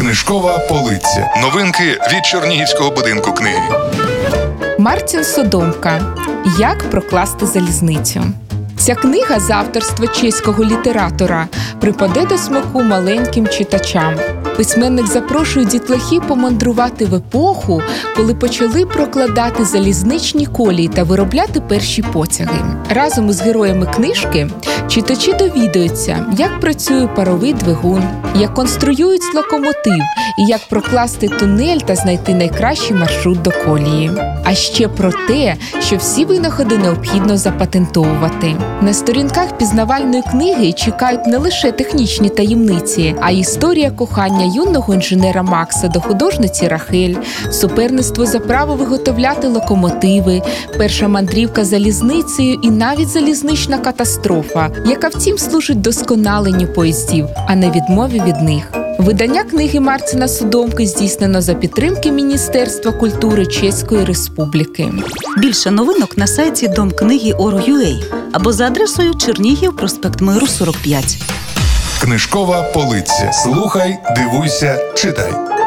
Книжкова полиця. Новинки від Чернігівського будинку книги. Мартін Содомка. Як прокласти залізницю. Ця книга з авторства чеського літератора припаде до смаку маленьким читачам. Письменник запрошує дітлахів помандрувати в епоху, коли почали прокладати залізничні колії та виробляти перші потяги. Разом із героями книжки читачі довідуються, як працює паровий двигун, як конструюють локомотив і як прокласти тунель та знайти найкращий маршрут до колії. А ще про те, що всі винаходи необхідно запатентовувати. На сторінках пізнавальної книги чекають не лише технічні таємниці, а й історія кохання юного інженера Макса до художниці Рахель, суперництво за право виготовляти локомотиви, перша мандрівка залізницею і навіть залізнична катастрофа, яка втім служить досконаленню поїздів, а не відмові від них. Видання книги Марцина Судомки здійснено за підтримки Міністерства культури Чеської Республіки. Більше новинок на сайті Дом книги Орг.ua або за адресою Чернігів, проспект Миру 45. Книжкова полиця. Слухай, дивуйся, читай.